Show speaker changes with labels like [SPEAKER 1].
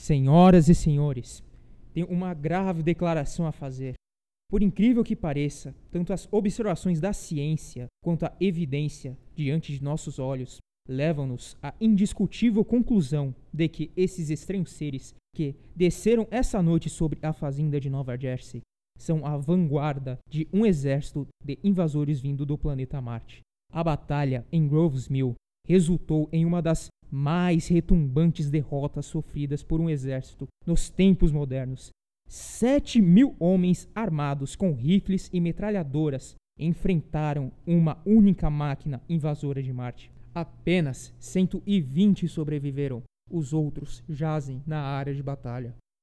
[SPEAKER 1] Senhoras e senhores, tenho uma grave declaração a fazer. Por incrível que pareça, tanto as observações da ciência quanto a evidência diante de nossos olhos levam-nos à indiscutível conclusão de que esses estranhos seres que desceram essa noite sobre a fazenda de Nova Jersey são a vanguarda de um exército de invasores vindo do planeta Marte. A batalha em Groves Mill resultou em uma das mais retumbantes derrotas sofridas por um exército nos tempos modernos. Sete mil homens armados com rifles e metralhadoras enfrentaram uma única máquina invasora de Marte. Apenas 120 sobreviveram. Os outros jazem na área de batalha.